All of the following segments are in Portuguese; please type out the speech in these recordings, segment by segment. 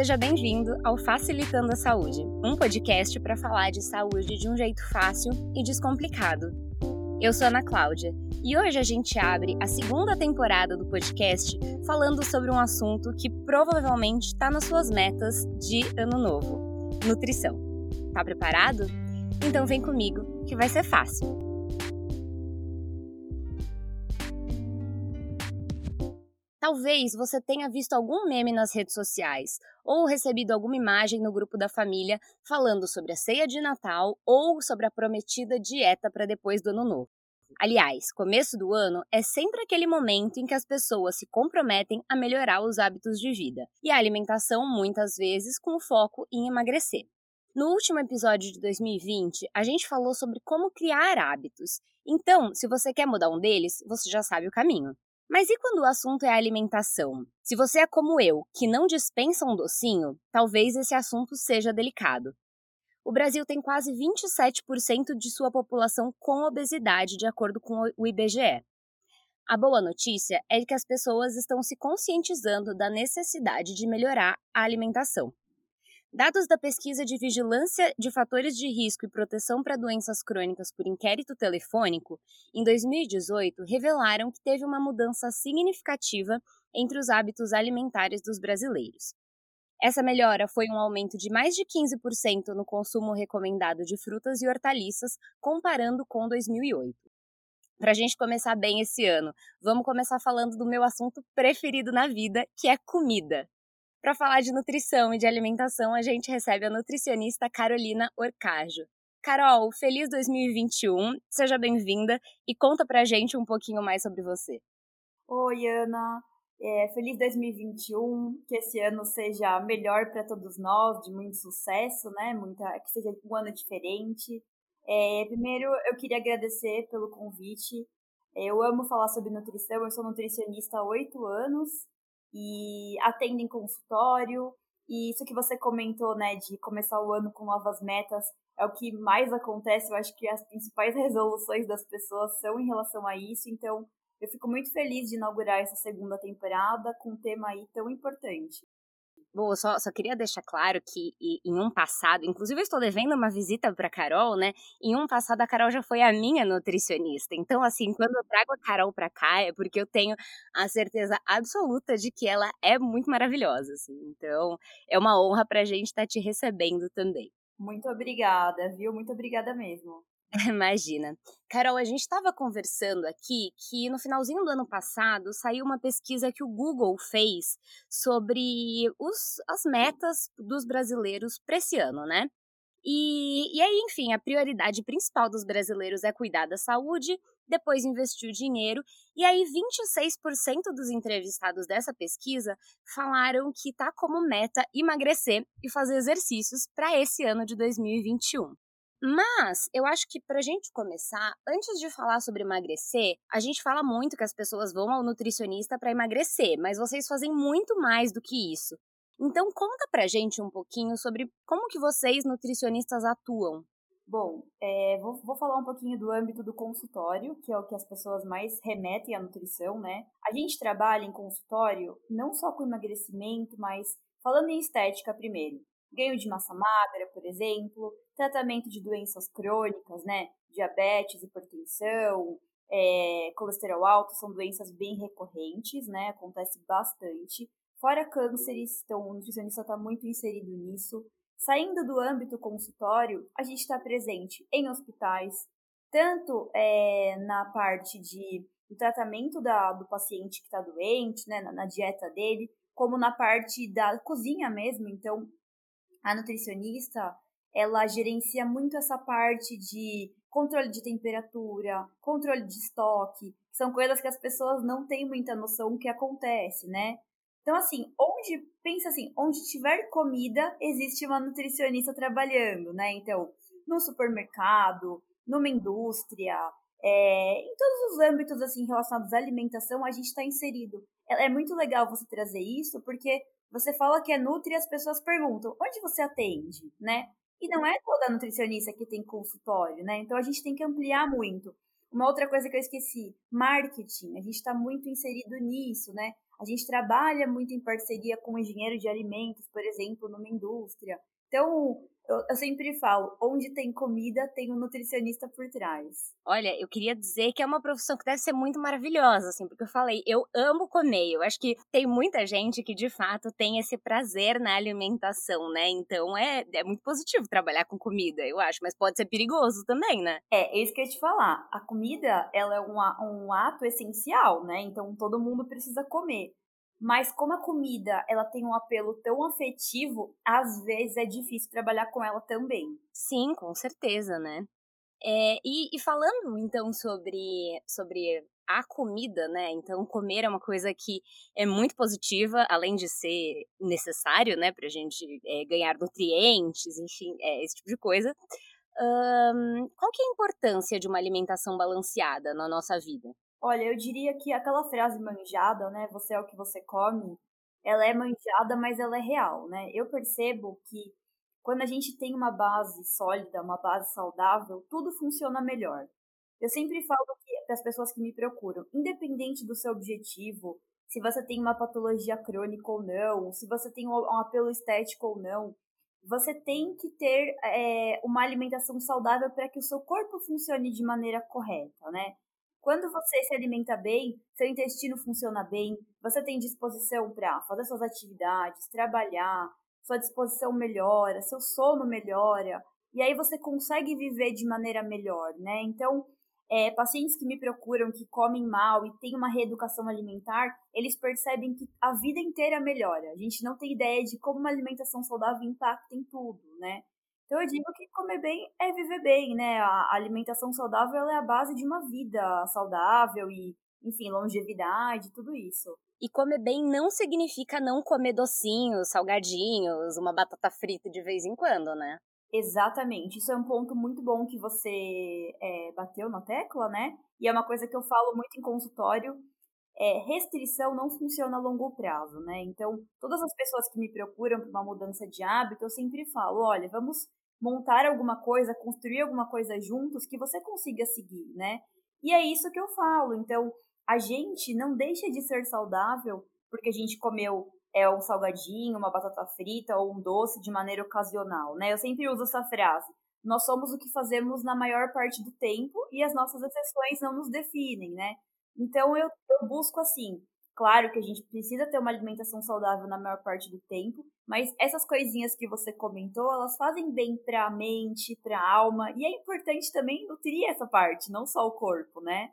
Seja bem-vindo ao Facilitando a Saúde, um podcast para falar de saúde de um jeito fácil e descomplicado. Eu sou Ana Cláudia e hoje a gente abre a segunda temporada do podcast falando sobre um assunto que provavelmente está nas suas metas de ano novo: nutrição. Tá preparado? Então vem comigo que vai ser fácil. Talvez você tenha visto algum meme nas redes sociais ou recebido alguma imagem no grupo da família falando sobre a ceia de Natal ou sobre a prometida dieta para depois do Ano Novo. Aliás, começo do ano é sempre aquele momento em que as pessoas se comprometem a melhorar os hábitos de vida e a alimentação, muitas vezes, com foco em emagrecer. No último episódio de 2020, a gente falou sobre como criar hábitos. Então, se você quer mudar um deles, você já sabe o caminho. Mas e quando o assunto é alimentação? Se você é como eu, que não dispensa um docinho, talvez esse assunto seja delicado. O Brasil tem quase 27% de sua população com obesidade, de acordo com o IBGE. A boa notícia é que as pessoas estão se conscientizando da necessidade de melhorar a alimentação. Dados da pesquisa de vigilância de fatores de risco e proteção para doenças crônicas por inquérito telefônico, em 2018, revelaram que teve uma mudança significativa entre os hábitos alimentares dos brasileiros. Essa melhora foi um aumento de mais de 15% no consumo recomendado de frutas e hortaliças, comparando com 2008. Para a gente começar bem esse ano, vamos começar falando do meu assunto preferido na vida, que é comida. Para falar de nutrição e de alimentação, a gente recebe a nutricionista Carolina Orcajo. Carol, feliz 2021, seja bem-vinda e conta pra gente um pouquinho mais sobre você. Oi, Ana. É, feliz 2021, que esse ano seja melhor para todos nós, de muito sucesso, né? Muita, que seja um ano diferente. É, primeiro, eu queria agradecer pelo convite. É, eu amo falar sobre nutrição, eu sou nutricionista há oito anos e atendem consultório. E isso que você comentou, né, de começar o ano com novas metas, é o que mais acontece. Eu acho que as principais resoluções das pessoas são em relação a isso. Então, eu fico muito feliz de inaugurar essa segunda temporada com um tema aí tão importante. Bom, só, só queria deixar claro que em um passado, inclusive eu estou devendo uma visita para Carol, né? Em um passado a Carol já foi a minha nutricionista. Então, assim, quando eu trago a Carol para cá é porque eu tenho a certeza absoluta de que ela é muito maravilhosa, assim. Então, é uma honra para a gente estar tá te recebendo também. Muito obrigada, viu? Muito obrigada mesmo. Imagina. Carol, a gente estava conversando aqui que no finalzinho do ano passado saiu uma pesquisa que o Google fez sobre os, as metas dos brasileiros para esse ano, né? E, e aí, enfim, a prioridade principal dos brasileiros é cuidar da saúde, depois investir o dinheiro. E aí, 26% dos entrevistados dessa pesquisa falaram que tá como meta emagrecer e fazer exercícios para esse ano de 2021. Mas eu acho que para a gente começar, antes de falar sobre emagrecer, a gente fala muito que as pessoas vão ao nutricionista para emagrecer, mas vocês fazem muito mais do que isso. Então conta pra gente um pouquinho sobre como que vocês nutricionistas atuam. Bom, é, vou, vou, falar um pouquinho do âmbito do consultório, que é o que as pessoas mais remetem à nutrição, né? A gente trabalha em consultório não só com emagrecimento, mas falando em estética primeiro ganho de massa magra, por exemplo, tratamento de doenças crônicas, né? Diabetes, hipertensão, é, colesterol alto são doenças bem recorrentes, né? Acontece bastante. Fora cânceres, então o nutricionista está muito inserido nisso. Saindo do âmbito consultório, a gente está presente em hospitais, tanto é, na parte de do tratamento da, do paciente que está doente, né, na, na dieta dele, como na parte da cozinha mesmo. Então, a nutricionista, ela gerencia muito essa parte de controle de temperatura, controle de estoque, são coisas que as pessoas não têm muita noção que acontece, né? Então, assim, onde, pensa assim, onde tiver comida, existe uma nutricionista trabalhando, né? Então, no supermercado, numa indústria, é, em todos os âmbitos, assim, relacionados à alimentação, a gente está inserido. É, é muito legal você trazer isso, porque você fala que é nutri e as pessoas perguntam, onde você atende, né? E não é toda nutricionista que tem consultório, né? Então a gente tem que ampliar muito. Uma outra coisa que eu esqueci, marketing. A gente está muito inserido nisso, né? A gente trabalha muito em parceria com engenheiro de alimentos, por exemplo, numa indústria. Então, eu, eu, sempre falo, onde tem comida, tem um nutricionista por trás. Olha, eu queria dizer que é uma profissão que deve ser muito maravilhosa, assim, porque eu falei, eu amo comer. Eu acho que tem muita gente que, de fato, tem esse prazer na alimentação, né? Então, é, é muito positivo trabalhar com comida, eu acho, mas pode ser perigoso também, né? É, é isso que eu ia te falar. A comida, ela é um, um ato essencial, né? Então, todo mundo precisa comer. Mas como a comida ela tem um apelo tão afetivo, às vezes é difícil trabalhar com ela também. Sim, com certeza, né? É, e, e, falando então sobre, sobre a comida, né? Então, comer é uma coisa que é muito positiva, além de ser necessário, né, pra gente é, ganhar nutrientes, enfim, é, esse tipo de coisa. Um, qual que é a importância de uma alimentação balanceada na nossa vida? Olha, eu diria que aquela frase manjada, né? Você é o que você come, ela é manjada, mas ela é real, né? Eu percebo que quando a gente tem uma base sólida, uma base saudável, tudo funciona melhor. Eu sempre falo para as pessoas que me procuram, independente do seu objetivo, se você tem uma patologia crônica ou não, se você tem um apelo estético ou não, você tem que ter é, uma alimentação saudável para que o seu corpo funcione de maneira correta, né? Quando você se alimenta bem, seu intestino funciona bem, você tem disposição para fazer suas atividades, trabalhar, sua disposição melhora, seu sono melhora, e aí você consegue viver de maneira melhor, né? Então, é, pacientes que me procuram, que comem mal e têm uma reeducação alimentar, eles percebem que a vida inteira melhora. A gente não tem ideia de como uma alimentação saudável impacta em tudo, né? Então eu digo que comer bem é viver bem, né? A alimentação saudável é a base de uma vida saudável e, enfim, longevidade, tudo isso. E comer bem não significa não comer docinhos, salgadinhos, uma batata frita de vez em quando, né? Exatamente. Isso é um ponto muito bom que você é, bateu na tecla, né? E é uma coisa que eu falo muito em consultório. É, restrição não funciona a longo prazo, né? Então, todas as pessoas que me procuram para uma mudança de hábito, eu sempre falo: olha, vamos montar alguma coisa, construir alguma coisa juntos que você consiga seguir, né? E é isso que eu falo. Então, a gente não deixa de ser saudável porque a gente comeu é um salgadinho, uma batata frita ou um doce de maneira ocasional, né? Eu sempre uso essa frase. Nós somos o que fazemos na maior parte do tempo e as nossas exceções não nos definem, né? Então eu, eu busco assim, Claro que a gente precisa ter uma alimentação saudável na maior parte do tempo, mas essas coisinhas que você comentou, elas fazem bem para a mente, para a alma, e é importante também nutrir essa parte, não só o corpo, né?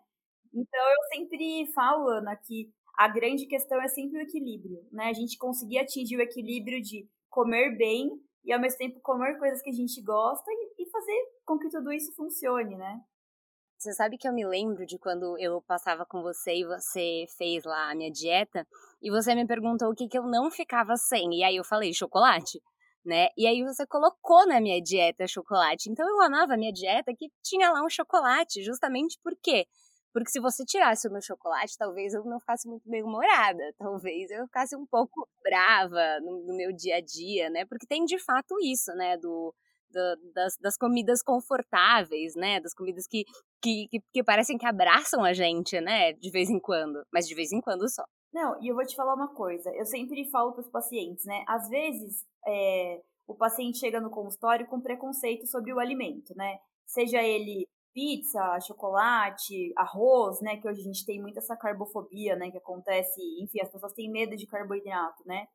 Então eu sempre falo, Ana, que a grande questão é sempre o equilíbrio, né? A gente conseguir atingir o equilíbrio de comer bem e ao mesmo tempo comer coisas que a gente gosta e, e fazer com que tudo isso funcione, né? Você sabe que eu me lembro de quando eu passava com você e você fez lá a minha dieta e você me perguntou o que, que eu não ficava sem. E aí eu falei chocolate, né? E aí você colocou na minha dieta chocolate. Então eu amava a minha dieta que tinha lá um chocolate, justamente por quê? Porque se você tirasse o meu chocolate, talvez eu não ficasse muito bem-humorada, talvez eu ficasse um pouco brava no, no meu dia a dia, né? Porque tem de fato isso, né? Do das, das, comidas confortáveis, né? Das comidas que, que, que, que, parecem que abraçam a gente, né? De vez em quando. Mas de vez em quando só. Não, e eu vou te falar uma coisa. Eu sempre falo para os pacientes, né? Às vezes, é, o paciente chega no consultório com preconceito sobre o alimento, né? Seja ele pizza, chocolate, arroz, né? Que hoje a gente tem muita essa carbofobia, né? Que acontece, enfim, as pessoas têm medo de carboidrato, né?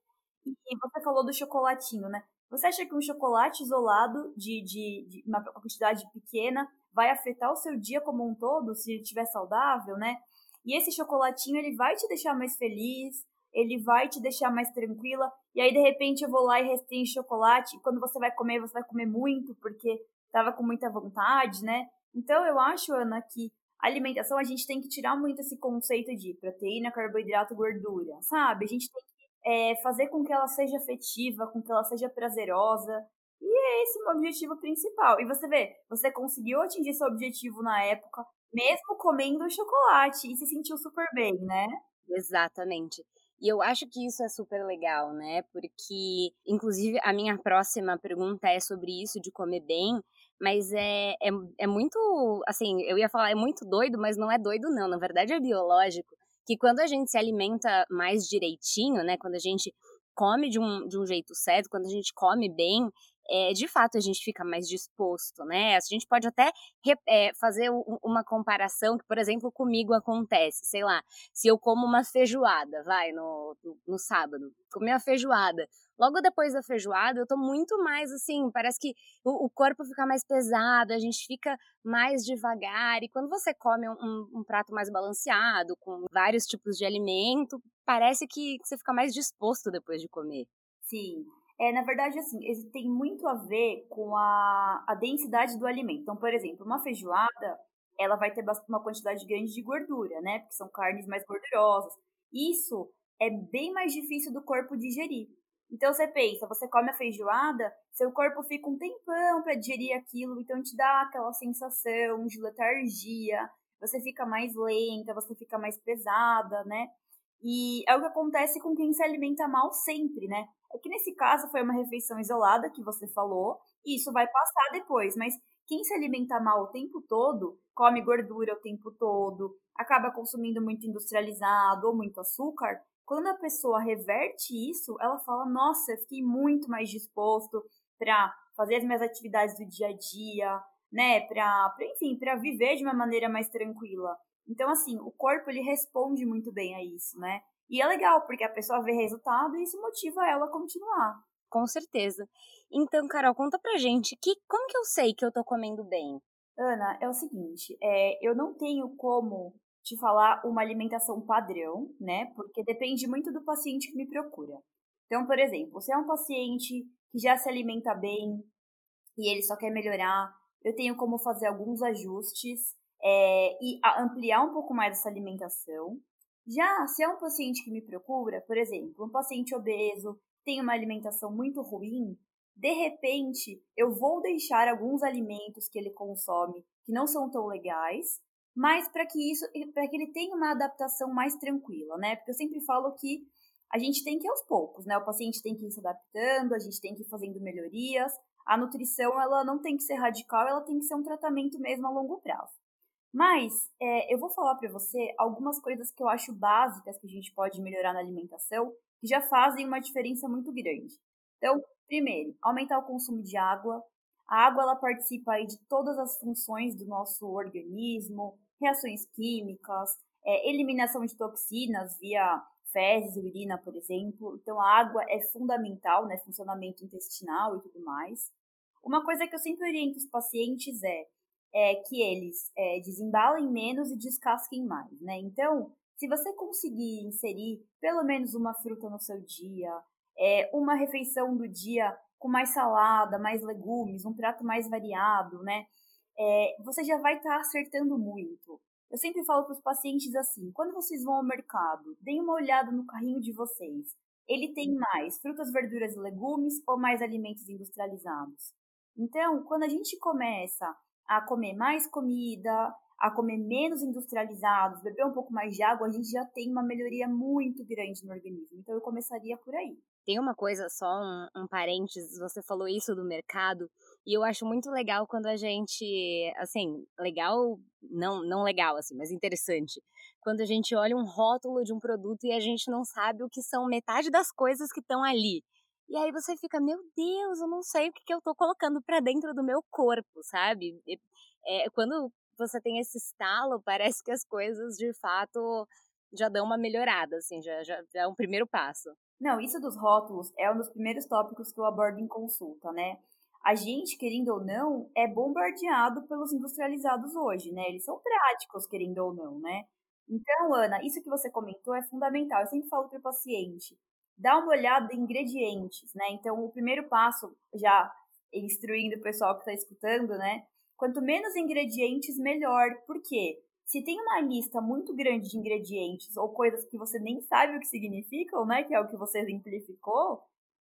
E você falou do chocolatinho, né? Você acha que um chocolate isolado de, de, de uma quantidade pequena vai afetar o seu dia como um todo, se ele estiver saudável, né? E esse chocolatinho, ele vai te deixar mais feliz, ele vai te deixar mais tranquila, e aí de repente eu vou lá e restringo chocolate, e quando você vai comer, você vai comer muito, porque tava com muita vontade, né? Então eu acho, Ana, que a alimentação a gente tem que tirar muito esse conceito de proteína, carboidrato, gordura, sabe? A gente tem que é, fazer com que ela seja afetiva, com que ela seja prazerosa. E é esse o meu objetivo principal. E você vê, você conseguiu atingir seu objetivo na época, mesmo comendo chocolate, e se sentiu super bem, né? Exatamente. E eu acho que isso é super legal, né? Porque, inclusive, a minha próxima pergunta é sobre isso de comer bem, mas é, é, é muito, assim, eu ia falar, é muito doido, mas não é doido, não. Na verdade, é biológico que quando a gente se alimenta mais direitinho, né, quando a gente come de um, de um jeito certo, quando a gente come bem, é, de fato a gente fica mais disposto, né? A gente pode até é, fazer uma comparação que, por exemplo, comigo acontece, sei lá, se eu como uma feijoada, vai, no, no, sábado, comer uma feijoada, logo depois da feijoada eu tô muito mais assim, parece que o, o, corpo fica mais pesado, a gente fica mais devagar, e quando você come um, um prato mais balanceado, com vários tipos de alimento, parece que você fica mais disposto depois de comer. Sim, é, na verdade, assim, tem muito a ver com a, a densidade do alimento. Então, por exemplo, uma feijoada, ela vai ter uma quantidade grande de gordura, né? Porque são carnes mais gordurosas. Isso é bem mais difícil do corpo digerir. Então você pensa, você come a feijoada, seu corpo fica um tempão para digerir aquilo, então te dá aquela sensação de letargia, você fica mais lenta, você fica mais pesada, né? E é o que acontece com quem se alimenta mal sempre, né? É que nesse caso foi uma refeição isolada que você falou, e isso vai passar depois, mas quem se alimenta mal o tempo todo, come gordura o tempo todo, acaba consumindo muito industrializado ou muito açúcar, quando a pessoa reverte isso, ela fala: Nossa, eu fiquei muito mais disposto para fazer as minhas atividades do dia a dia, né? Para, enfim, para viver de uma maneira mais tranquila. Então, assim, o corpo ele responde muito bem a isso, né? E é legal, porque a pessoa vê resultado e isso motiva ela a continuar. Com certeza. Então, Carol, conta pra gente, que, como que eu sei que eu tô comendo bem? Ana, é o seguinte, é, eu não tenho como te falar uma alimentação padrão, né? Porque depende muito do paciente que me procura. Então, por exemplo, você é um paciente que já se alimenta bem e ele só quer melhorar, eu tenho como fazer alguns ajustes é, e ampliar um pouco mais essa alimentação. Já se é um paciente que me procura, por exemplo, um paciente obeso, tem uma alimentação muito ruim, de repente eu vou deixar alguns alimentos que ele consome que não são tão legais, mas para que isso, para que ele tenha uma adaptação mais tranquila, né? Porque eu sempre falo que a gente tem que ir aos poucos, né? O paciente tem que ir se adaptando, a gente tem que ir fazendo melhorias. A nutrição, ela não tem que ser radical, ela tem que ser um tratamento mesmo a longo prazo. Mas é, eu vou falar para você algumas coisas que eu acho básicas que a gente pode melhorar na alimentação, que já fazem uma diferença muito grande. Então, primeiro, aumentar o consumo de água. A água ela participa aí de todas as funções do nosso organismo, reações químicas, é, eliminação de toxinas via fezes, urina, por exemplo. Então, a água é fundamental, né? Funcionamento intestinal e tudo mais. Uma coisa que eu sempre oriento os pacientes é é, que eles é, desembalem menos e descasquem mais, né? Então, se você conseguir inserir pelo menos uma fruta no seu dia, é, uma refeição do dia com mais salada, mais legumes, um prato mais variado, né? É, você já vai estar tá acertando muito. Eu sempre falo para os pacientes assim: quando vocês vão ao mercado, deem uma olhada no carrinho de vocês. Ele tem mais frutas, verduras e legumes ou mais alimentos industrializados? Então, quando a gente começa a comer mais comida, a comer menos industrializados, beber um pouco mais de água, a gente já tem uma melhoria muito grande no organismo. Então eu começaria por aí. Tem uma coisa só, um, um parênteses, você falou isso do mercado, e eu acho muito legal quando a gente, assim, legal, não, não legal, assim, mas interessante. Quando a gente olha um rótulo de um produto e a gente não sabe o que são metade das coisas que estão ali. E aí você fica, meu Deus, eu não sei o que, que eu tô colocando para dentro do meu corpo, sabe? É, quando você tem esse estalo, parece que as coisas de fato já dão uma melhorada, assim, já, já, já é um primeiro passo. Não, isso dos rótulos é um dos primeiros tópicos que eu abordo em consulta, né? A gente, querendo ou não, é bombardeado pelos industrializados hoje, né? Eles são práticos, querendo ou não, né? Então, Ana, isso que você comentou é fundamental. Eu sempre falo para o paciente: dá uma olhada em ingredientes, né? Então, o primeiro passo, já instruindo o pessoal que está escutando, né? Quanto menos ingredientes, melhor. Por quê? Se tem uma lista muito grande de ingredientes ou coisas que você nem sabe o que significam, né? Que é o que você exemplificou,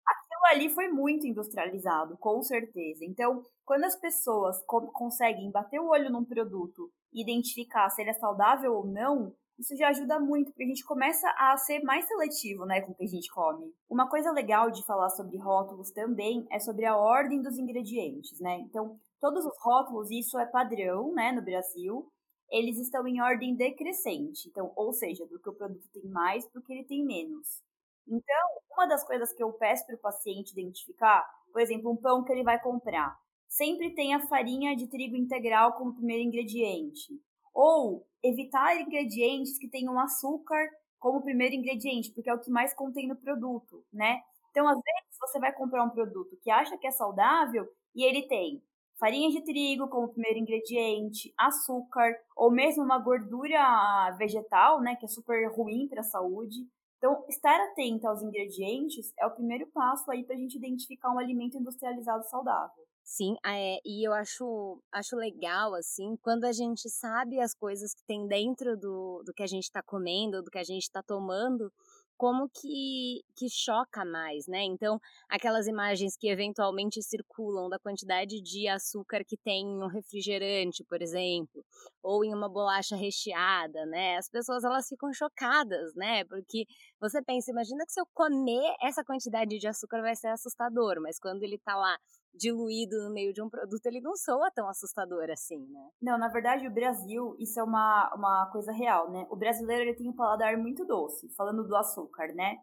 aquilo ali foi muito industrializado, com certeza. Então, quando as pessoas conseguem bater o olho num produto e identificar se ele é saudável ou não, isso já ajuda muito, porque a gente começa a ser mais seletivo, né, com o que a gente come. Uma coisa legal de falar sobre rótulos também é sobre a ordem dos ingredientes, né? Então, todos os rótulos, isso é padrão, né, no Brasil. eles estão em ordem decrescente. Então, ou seja, do que o produto tem mais do que ele tem menos. Então, uma das coisas que eu peço para o paciente identificar, por exemplo, um pão que ele vai comprar, sempre tem a farinha de trigo integral como primeiro ingrediente. Ou evitar ingredientes que tenham açúcar como primeiro ingrediente, porque é o que mais contém no produto, né? Então, às vezes, você vai comprar um produto que acha que é saudável e ele tem farinha de trigo como primeiro ingrediente, açúcar, ou mesmo uma gordura vegetal, né, que é super ruim para a saúde. Então, estar atento aos ingredientes é o primeiro passo aí para a gente identificar um alimento industrializado saudável. Sim, é, e eu acho, acho legal, assim, quando a gente sabe as coisas que tem dentro do, do que a gente está comendo, do que a gente está tomando, como que, que choca mais, né? Então, aquelas imagens que eventualmente circulam da quantidade de açúcar que tem em um refrigerante, por exemplo, ou em uma bolacha recheada, né? As pessoas elas ficam chocadas, né? Porque você pensa, imagina que se eu comer essa quantidade de açúcar vai ser assustador, mas quando ele tá lá diluído no meio de um produto, ele não soa tão assustador assim, né? Não, na verdade, o Brasil, isso é uma, uma coisa real, né? O brasileiro, ele tem um paladar muito doce, falando do açúcar, né?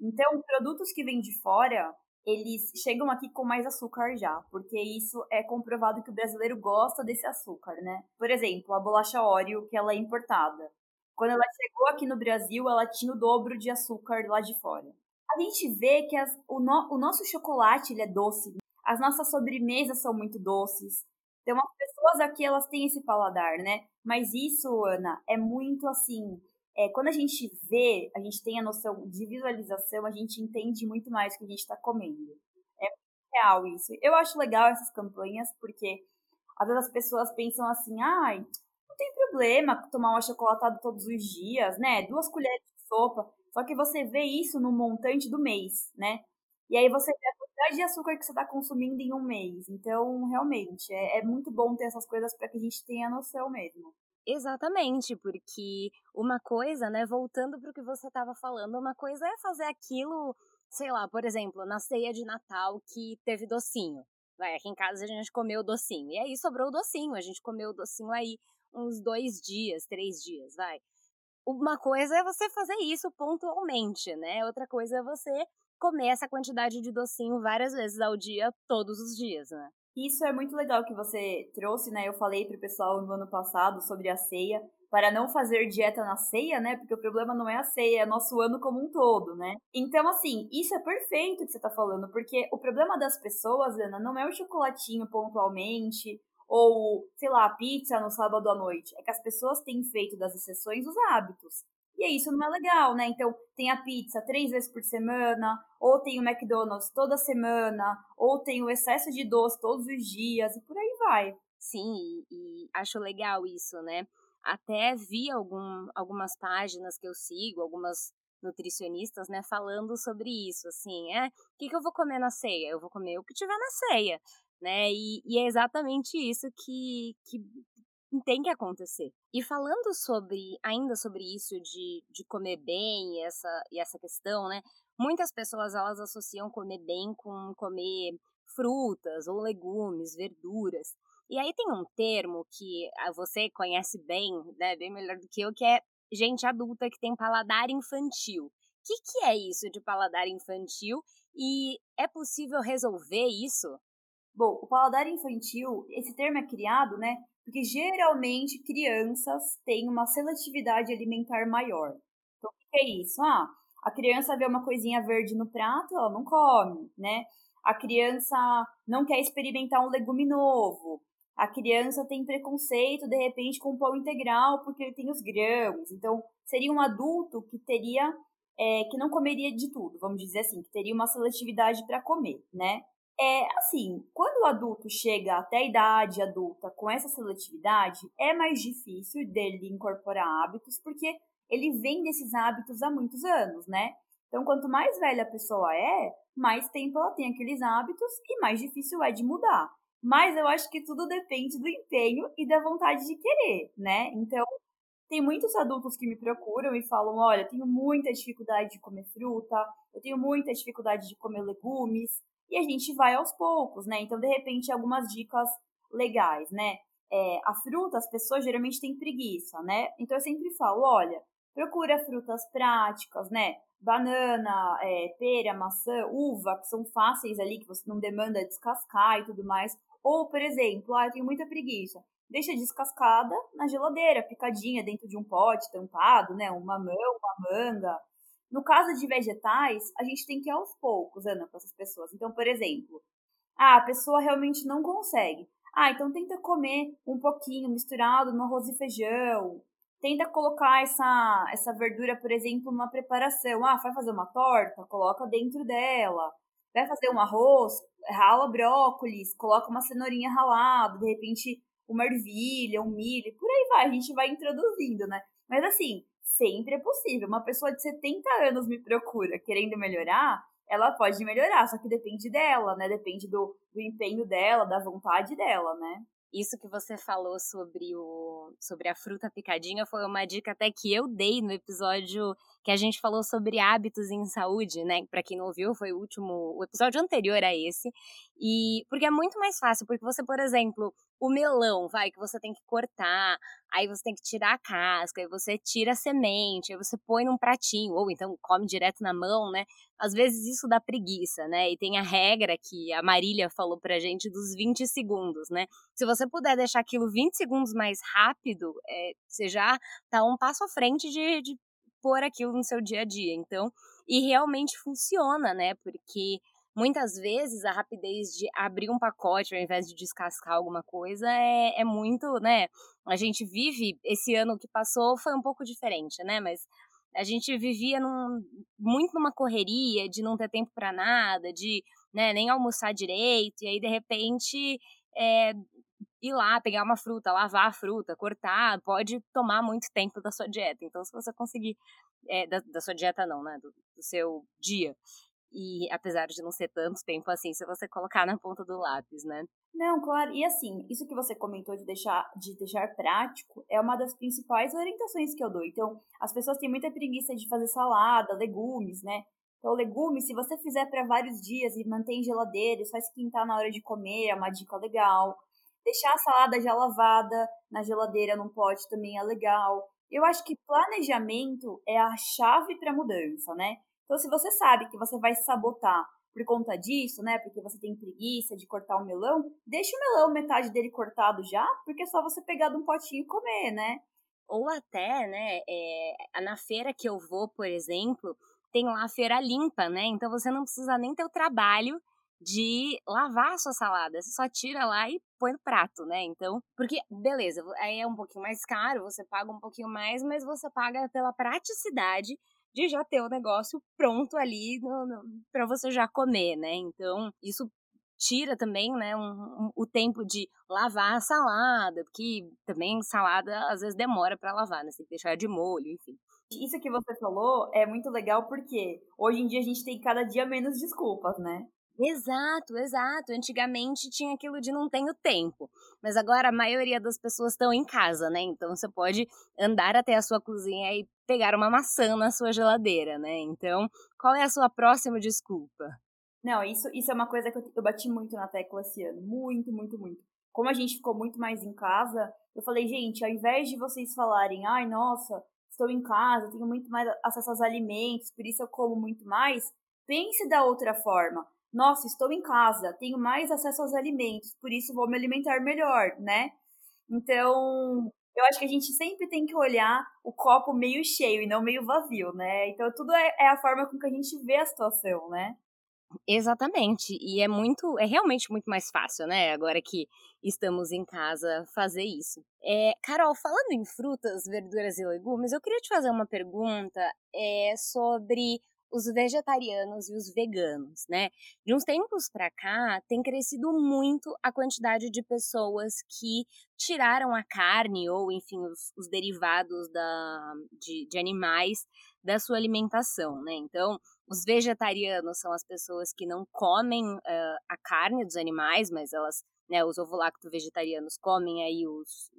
Então, produtos que vêm de fora, eles chegam aqui com mais açúcar já, porque isso é comprovado que o brasileiro gosta desse açúcar, né? Por exemplo, a bolacha Oreo, que ela é importada. Quando ela chegou aqui no Brasil, ela tinha o dobro de açúcar lá de fora. A gente vê que as, o, no, o nosso chocolate ele é doce, as nossas sobremesas são muito doces. Então, as pessoas aqui, elas têm esse paladar, né? Mas isso, Ana, é muito assim. É, quando a gente vê, a gente tem a noção de visualização, a gente entende muito mais o que a gente está comendo. É real isso. Eu acho legal essas campanhas, porque às vezes as pessoas pensam assim, ai, não tem problema tomar um achocolatado todos os dias, né? Duas colheres de sopa. Só que você vê isso no montante do mês, né? E aí você vê a quantidade de açúcar que você está consumindo em um mês. Então, realmente, é, é muito bom ter essas coisas para que a gente tenha noção mesmo. Exatamente, porque uma coisa, né, voltando para o que você estava falando, uma coisa é fazer aquilo, sei lá, por exemplo, na ceia de Natal que teve docinho. Vai, aqui em casa a gente comeu docinho. E aí sobrou o docinho, a gente comeu o docinho aí uns dois dias, três dias, vai. Uma coisa é você fazer isso pontualmente, né? Outra coisa é você comer essa quantidade de docinho várias vezes ao dia, todos os dias, né? Isso é muito legal que você trouxe, né? Eu falei pro pessoal no ano passado sobre a ceia, para não fazer dieta na ceia, né? Porque o problema não é a ceia, é nosso ano como um todo, né? Então, assim, isso é perfeito que você tá falando, porque o problema das pessoas, Ana, não é o chocolatinho pontualmente, ou, sei lá, pizza no sábado à noite. É que as pessoas têm feito das exceções os hábitos. E isso não é legal, né? Então, tem a pizza três vezes por semana, ou tem o McDonald's toda semana, ou tem o excesso de doce todos os dias, e por aí vai. Sim, e acho legal isso, né? Até vi algum, algumas páginas que eu sigo, algumas nutricionistas, né, falando sobre isso, assim, é, o que, que eu vou comer na ceia? Eu vou comer o que tiver na ceia, né, e, e é exatamente isso que, que tem que acontecer. E falando sobre, ainda sobre isso de, de comer bem e essa, e essa questão, né? Muitas pessoas elas associam comer bem com comer frutas ou legumes, verduras. E aí tem um termo que ah, você conhece bem, né, bem melhor do que eu, que é gente adulta que tem paladar infantil. O que, que é isso de paladar infantil? E é possível resolver isso? Bom, o paladar infantil, esse termo é criado, né, porque geralmente crianças têm uma seletividade alimentar maior. Então, o que é isso? Ah, a criança vê uma coisinha verde no prato, ela não come, né? A criança não quer experimentar um legume novo. A criança tem preconceito, de repente, com o pão integral, porque ele tem os grãos. Então, seria um adulto que teria, é, que não comeria de tudo, vamos dizer assim, que teria uma seletividade para comer, né? É assim, quando o adulto chega até a idade adulta com essa seletividade, é mais difícil dele incorporar hábitos, porque ele vem desses hábitos há muitos anos, né? Então, quanto mais velha a pessoa é, mais tempo ela tem aqueles hábitos e mais difícil é de mudar. Mas eu acho que tudo depende do empenho e da vontade de querer, né? Então, tem muitos adultos que me procuram e falam: olha, eu tenho muita dificuldade de comer fruta, eu tenho muita dificuldade de comer legumes, e a gente vai aos poucos, né? Então, de repente, algumas dicas legais, né? é, a fruta, as pessoas geralmente têm preguiça, né? Então eu sempre falo, olha, procura frutas práticas, né? Banana, é, pera, maçã, uva, que são fáceis ali, que você não demanda descascar e tudo mais. Ou, por exemplo, ah, eu tenho muita preguiça. Deixa descascada na geladeira, picadinha dentro de um pote tampado, né? Uma mão, uma manga. No caso de vegetais, a gente tem que ir aos poucos, Ana, com essas pessoas. Então, por exemplo, ah, a pessoa realmente não consegue. Ah, então tenta comer um pouquinho misturado no arroz e feijão. Tenta colocar essa, essa verdura, por exemplo, numa preparação. Ah, vai fazer uma torta? Coloca dentro dela. Vai fazer um arroz? Rala brócolis, coloca uma cenourinha ralada, de repente uma ervilha, um milho, por aí vai, a gente vai introduzindo, né? Mas assim, sempre é possível. Uma pessoa de 70 anos me procura querendo melhorar, ela pode melhorar, só que depende dela, né? Depende do, do empenho dela, da vontade dela, né? Isso que você falou sobre o sobre a fruta picadinha foi uma dica até que eu dei no episódio que a gente falou sobre hábitos em saúde, né? Para quem não ouviu, foi o último, o episódio anterior a esse. E porque é muito mais fácil, porque você, por exemplo, o melão, vai, que você tem que cortar, aí você tem que tirar a casca, aí você tira a semente, aí você põe num pratinho, ou então come direto na mão, né? Às vezes isso dá preguiça, né? E tem a regra que a Marília falou pra gente dos 20 segundos, né? Se você puder deixar aquilo 20 segundos mais rápido, é, você já tá um passo à frente de, de pôr aquilo no seu dia a dia. Então, e realmente funciona, né? Porque muitas vezes a rapidez de abrir um pacote ao invés de descascar alguma coisa é, é muito, né? A gente vive, esse ano que passou foi um pouco diferente, né? Mas a gente vivia num, muito numa correria de não ter tempo para nada, de né, nem almoçar direito, e aí de repente é, ir lá, pegar uma fruta, lavar a fruta, cortar, pode tomar muito tempo da sua dieta. Então, se você conseguir, é, da, da, sua dieta não, né, do, do seu dia, e apesar de não ser tanto tempo assim, se você colocar na ponta do lápis, né? Não, claro. E assim, isso que você comentou de deixar, de deixar prático é uma das principais orientações que eu dou. Então, as pessoas têm muita preguiça de fazer salada, legumes, né? Então, legumes, se você fizer para vários dias e mantém geladeira só esquentar na hora de comer, é uma dica legal. Deixar a salada já lavada na geladeira num pote também é legal. Eu acho que planejamento é a chave para mudança, né? Então, se você sabe que você vai se sabotar por conta disso, né? Porque você tem preguiça de cortar o melão, deixa o melão metade dele cortado já, porque é só você pegar de um potinho e comer, né? Ou até, né? É, na feira que eu vou, por exemplo, tem lá a feira limpa, né? Então você não precisa nem ter o trabalho de lavar a sua salada. Você só tira lá e põe no prato, né? Então, porque, beleza, aí é um pouquinho mais caro, você paga um pouquinho mais, mas você paga pela praticidade de já ter o negócio pronto ali para você já comer, né? Então, isso tira também, né, um, um, o tempo de lavar a salada, porque também salada às vezes demora para lavar, né? Você tem que deixar de molho, enfim. Isso que você falou é muito legal porque hoje em dia a gente tem cada dia menos desculpas, né? Exato, exato. Antigamente tinha aquilo de não tenho tempo, mas agora a maioria das pessoas estão em casa, né? Então você pode andar até a sua cozinha e pegar uma maçã na sua geladeira, né? Então, qual é a sua próxima desculpa? Não, isso, isso é uma coisa que eu, eu bati muito na tecla esse ano. Muito, muito, muito. Como a gente ficou muito mais em casa, eu falei, gente, ao invés de vocês falarem, ai, nossa, estou em casa, tenho muito mais acesso aos alimentos, por isso eu como muito mais, pense da outra forma nossa, estou em casa, tenho mais acesso aos alimentos, por isso vou me alimentar melhor, né? Então, eu acho que a gente sempre tem que olhar o copo meio cheio e não meio vazio, né? Então, tudo é, é a forma com que a gente vê a situação, né? Exatamente. E é muito, é realmente muito mais fácil, né? Agora que estamos em casa, fazer isso. É, Carol, falando em frutas, verduras e legumes, eu queria te fazer uma pergunta é, sobre os vegetarianos e os veganos, né? De uns tempos para cá, tem crescido muito a quantidade de pessoas que tiraram a carne ou, enfim, os, os derivados da, de, de animais da sua alimentação, né? Então, os vegetarianos são as pessoas que não comem uh, a carne dos animais, mas elas, né, os ovo-lacto vegetarianos comem aí os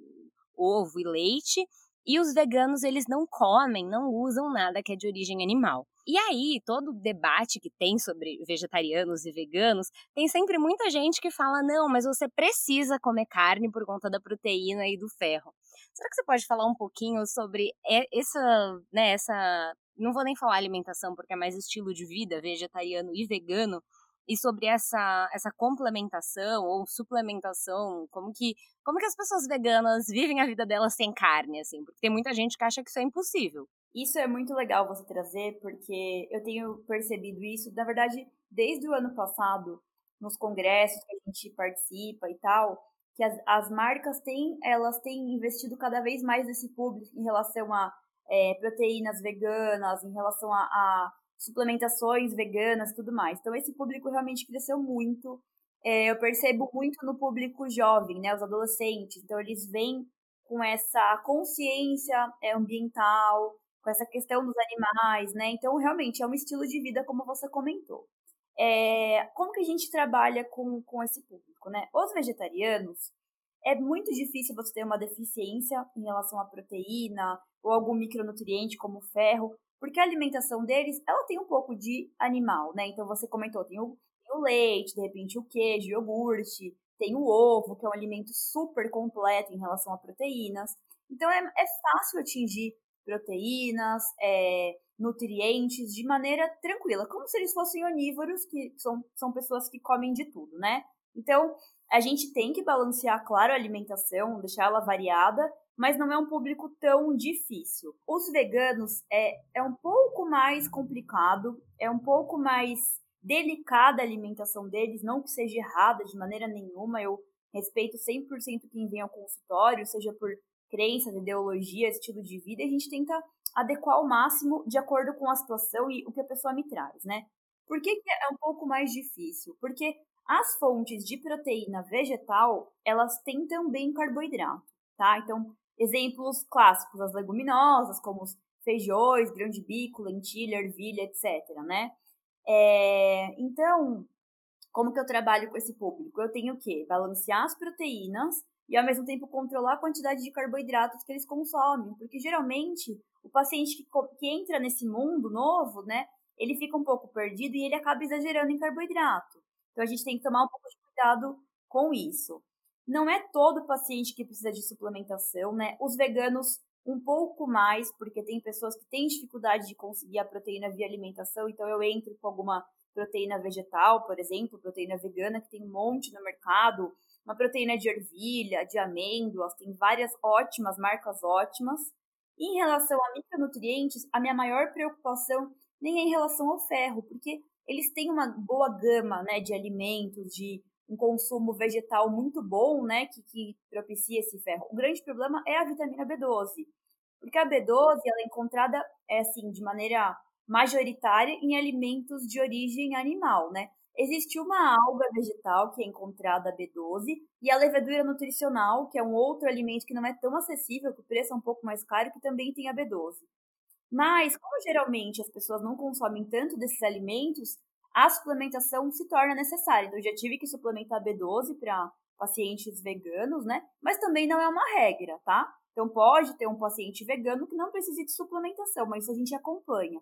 ovo e leite, E os veganos, eles não comem, não usam nada que é de origem animal. E aí, todo o debate que tem sobre vegetarianos e veganos, tem sempre muita gente que fala: não, mas você precisa comer carne por conta da proteína e do ferro. Será que você pode falar um pouquinho sobre essa, né, essa. Não vou nem falar alimentação, porque é mais estilo de vida, vegetariano e vegano, e sobre essa, essa complementação ou suplementação, como que, como que as pessoas veganas vivem a vida delas sem carne, assim, porque tem muita gente que acha que isso é impossível. Isso é muito legal você trazer, porque eu tenho percebido isso, na verdade, desde o ano passado, nos congressos que a gente participa e tal, que as, as marcas têm, elas têm investido cada vez mais nesse público em relação a é, proteínas veganas, em relação a, a suplementações veganas tudo mais. Então, esse público realmente cresceu muito. É, eu percebo muito no público jovem, né, os adolescentes. Então, eles vêm com essa consciência é, ambiental, com essa questão dos animais, né? Então, realmente, é um estilo de vida, como você comentou. É, como que a gente trabalha com, com esse público, né? Os vegetarianos, é muito difícil você ter uma deficiência em relação à proteína ou algum micronutriente como ferro, porque a alimentação deles, ela tem um pouco de animal, né? Então você comentou, tem o, tem o leite, de repente o queijo, o iogurte, tem o ovo, que é um alimento super completo em relação a proteínas. Então é, é fácil atingir proteínas, é, nutrientes de maneira tranquila, como se eles fossem onívoros, que são, são pessoas que comem de tudo, né? Então, a gente tem que balancear, claro, a alimentação, deixar ela variada, mas não é um público tão difícil. Os veganos é, é um pouco mais complicado, é um pouco mais delicada a alimentação deles, não que seja errada de maneira nenhuma, eu respeito 100% quem vem ao consultório, seja por crenças, ideologia, estilo de vida, a gente tenta adequar ao máximo de acordo com a situação e o que a pessoa me traz, né? Por que, que é um pouco mais difícil? Porque as fontes de proteína vegetal, elas têm também carboidrato, tá? Então, Exemplos clássicos, as leguminosas, como os feijões, grão de bico, lentilha, ervilha, etc, né? É, então, como que eu trabalho com esse público? Eu tenho que balancear as proteínas e ao mesmo tempo controlar a quantidade de carboidratos que eles consomem, porque geralmente o paciente que, que entra nesse mundo novo, né, ele fica um pouco perdido e ele acaba exagerando em carboidrato. Então a gente tem que tomar um pouco de cuidado com isso. Não é todo paciente que precisa de suplementação, né? Os veganos um pouco mais, porque tem pessoas que têm dificuldade de conseguir a proteína via alimentação, então eu entro com alguma proteína vegetal, por exemplo, proteína vegana, que tem um monte no mercado, uma proteína de ervilha, de amêndoas, tem várias ótimas, marcas ótimas. Em relação a micronutrientes, a minha maior preocupação nem é em relação ao ferro, porque eles têm uma boa gama né, de alimentos, de um consumo vegetal muito bom, né, que, que propicia esse ferro. O grande problema é a vitamina B12, porque a B12 ela é encontrada é assim de maneira majoritária em alimentos de origem animal, né? Existe uma alga vegetal que é encontrada a B12 e a levedura nutricional, que é um outro alimento que não é tão acessível, que o preço é um pouco mais caro, que também tem a B12. Mas, como geralmente as pessoas não consomem tanto desses alimentos, a suplementação se torna necessária. Então, eu já tive que suplementar B12 para pacientes veganos, né? Mas também não é uma regra, tá? Então, pode ter um paciente vegano que não precise de suplementação, mas isso a gente acompanha.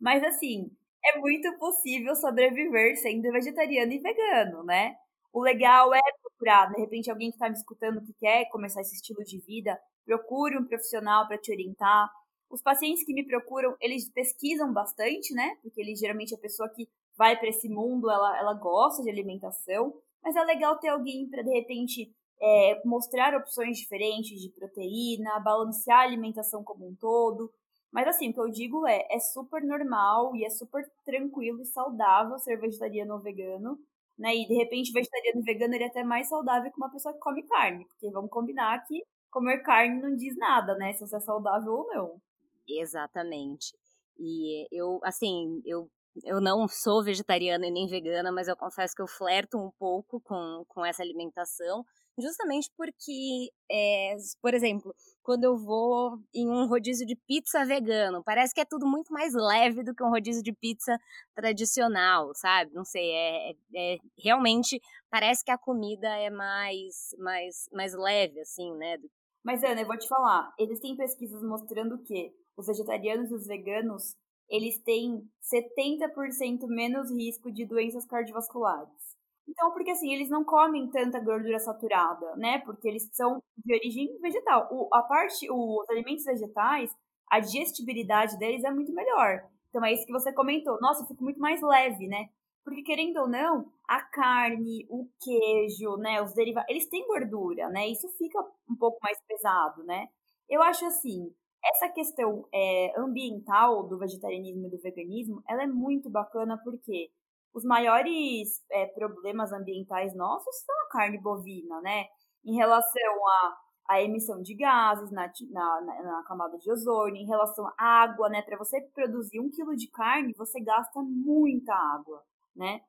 Mas, assim, é muito possível sobreviver sendo vegetariano e vegano, né? O legal é procurar, de repente, alguém que está me escutando que quer começar esse estilo de vida, procure um profissional para te orientar. Os pacientes que me procuram, eles pesquisam bastante, né? Porque geralmente a pessoa que vai para esse mundo, ela, ela gosta de alimentação, mas é legal ter alguém para de repente é, mostrar opções diferentes de proteína, balancear a alimentação como um todo. Mas assim, o que eu digo é, é super normal e é super tranquilo e saudável ser vegetariano ou vegano, né? E de repente vegetariano e vegano ele é até mais saudável que uma pessoa que come carne, porque vamos combinar que comer carne não diz nada, né? Se você é saudável ou não. Exatamente. E eu, assim, eu eu não sou vegetariana e nem vegana, mas eu confesso que eu flerto um pouco com, com essa alimentação, justamente porque, é, por exemplo, quando eu vou em um rodízio de pizza vegano, parece que é tudo muito mais leve do que um rodízio de pizza tradicional, sabe? Não sei, é, é, é realmente parece que a comida é mais, mais, mais leve, assim, né? Mas, Ana, eu vou te falar, eles têm pesquisas mostrando que os vegetarianos e os veganos, eles têm 70% menos risco de doenças cardiovasculares. Então, porque assim, eles não comem tanta gordura saturada, né? Porque eles são de origem vegetal. O, a parte, os alimentos vegetais, a digestibilidade deles é muito melhor. Então é isso que você comentou. Nossa, eu fico muito mais leve, né? Porque querendo ou não, a carne, o queijo, né, os derivados, eles têm gordura, né? Isso fica um pouco mais pesado, né? Eu acho assim, essa questão é, ambiental do vegetarianismo e do veganismo, ela é muito bacana porque os maiores é, problemas ambientais nossos são a carne bovina, né? Em relação a, a emissão de gases na, na, na, camada de ozônio, em relação à água, né? Para você produzir um quilo de carne, você gasta muita água, né?